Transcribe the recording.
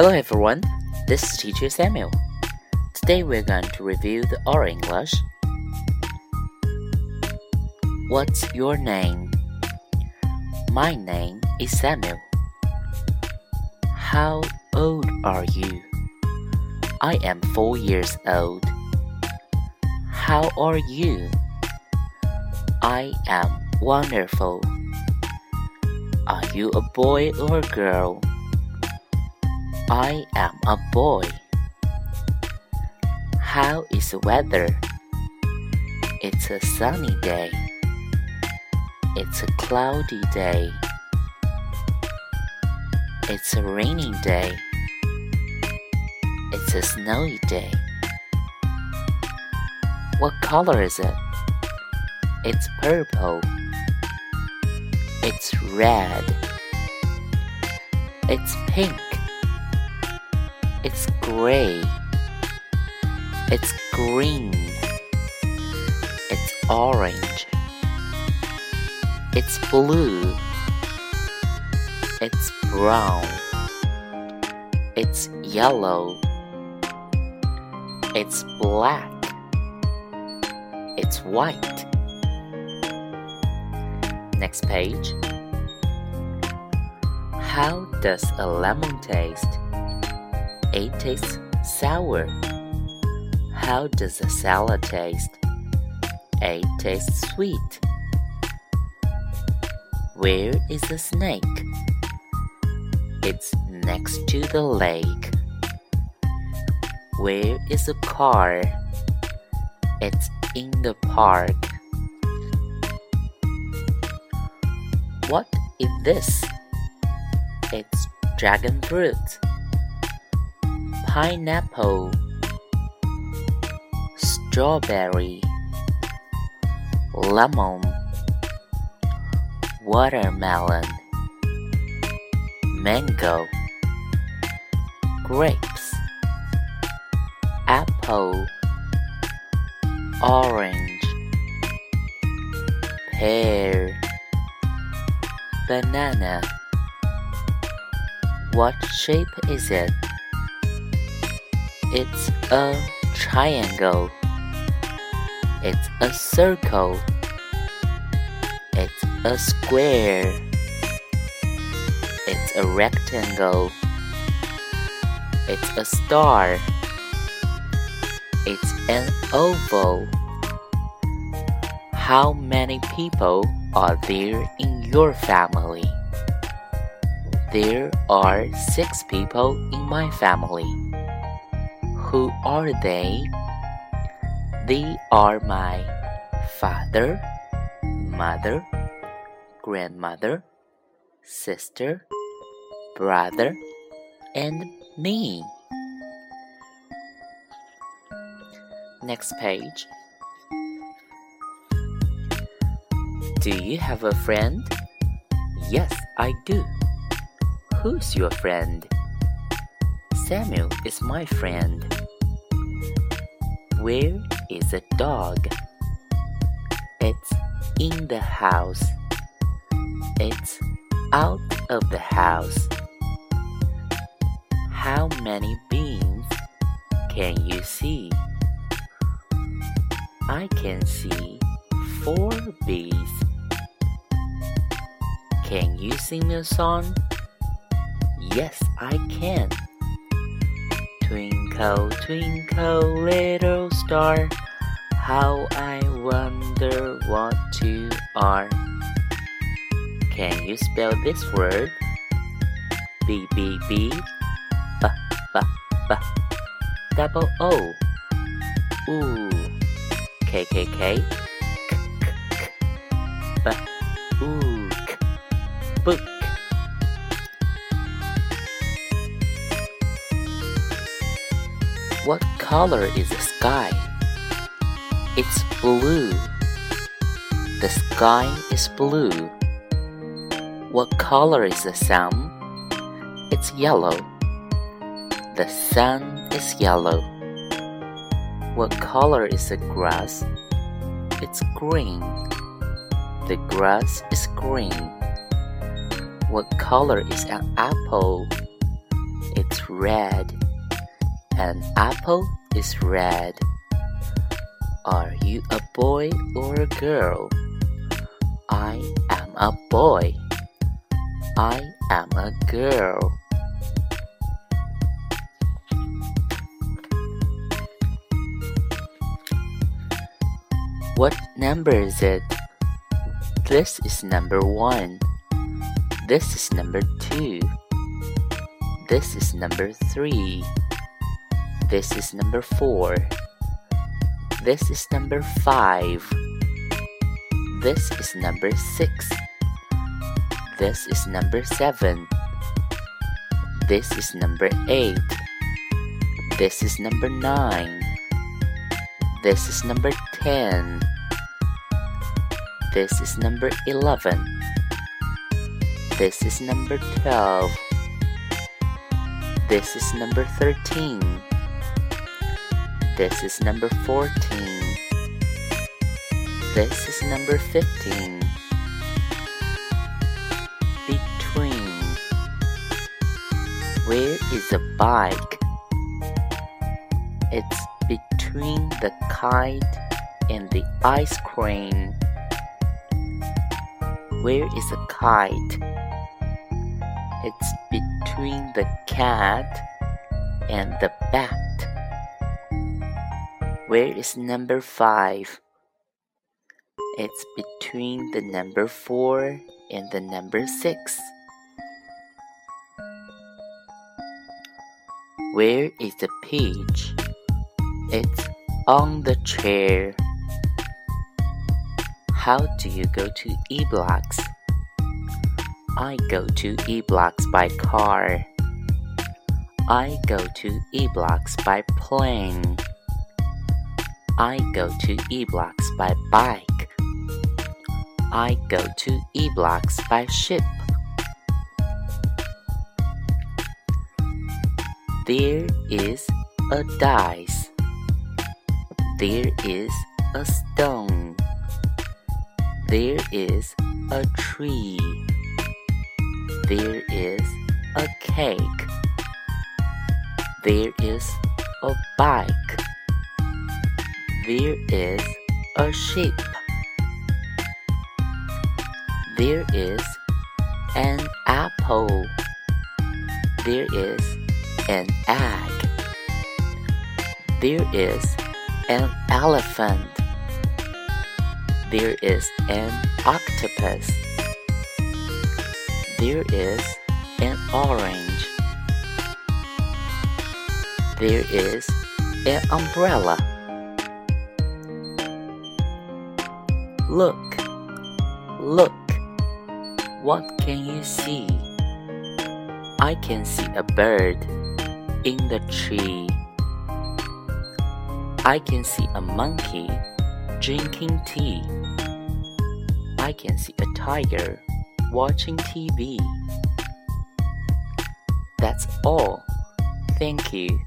Hello everyone, this is teacher Samuel. Today we're going to review the oral English. What's your name? My name is Samuel. How old are you? I am four years old. How are you? I am wonderful. Are you a boy or a girl? I am a boy. How is the weather? It's a sunny day. It's a cloudy day. It's a rainy day. It's a snowy day. What color is it? It's purple. It's red. It's pink. It's gray. It's green. It's orange. It's blue. It's brown. It's yellow. It's black. It's white. Next page. How does a lemon taste? It tastes sour. How does a salad taste? It tastes sweet. Where is the snake? It's next to the lake. Where is the car? It's in the park. What is this? It's dragon fruit, pineapple, strawberry, lemon, watermelon, mango, grapes, apple, orange, pear banana. What shape is it? It's a triangle. It's a circle. It's a square. It's a rectangle. It's a star. It's an oval. How many people are there in your family? There are six people in my family. Who are they? They are my father, mother, grandmother, sister, brother, and me. Next page. Do you have a friend? Yes, I do. Who's your friend? Samuel is my friend. Where is a dog? It's in the house. It's out of the house. How many beans can you see? I can see four bees. Can you sing me a song? Yes, I can. Twinkle, twinkle, little star, how I wonder what you are. Can you spell this word? B, B, B, B, B, B, double O. Ooh, K, K, K, K, K, K, B, ooh book. What color is the sky? It's blue. The sky is blue. What color is the sun? It's yellow. The sun is yellow. What color is the grass? It's green. The grass is green. What color is an apple? It's red. An apple is red. Are you a boy or a girl? I am a boy. I am a girl. What number is it? This is number one. This is number two. This is number three. This is number four. This is number five. This is number six. This is number seven. This is number eight. This is number nine. This is number ten. This is number eleven. This is number twelve. This is number thirteen. This is number fourteen. This is number fifteen. Between. Where is a bike? It's between the kite and the ice cream. Where is a kite? It's between the cat and the bat. Where is number five? It's between the number four and the number six. Where is the peach? It's on the chair. How do you go to E blocks? I go to E blocks by car. I go to E blocks by plane. I go to E blocks by bike. I go to E blocks by ship. There is a dice. There is a stone. There is a tree. There is a cake. There is a bike. There is a sheep. There is an apple. There is an egg. There is an elephant. There is an octopus. There is an orange. There is an umbrella. Look, look, what can you see? I can see a bird in the tree. I can see a monkey drinking tea. I can see a tiger watching TV. That's all. Thank you.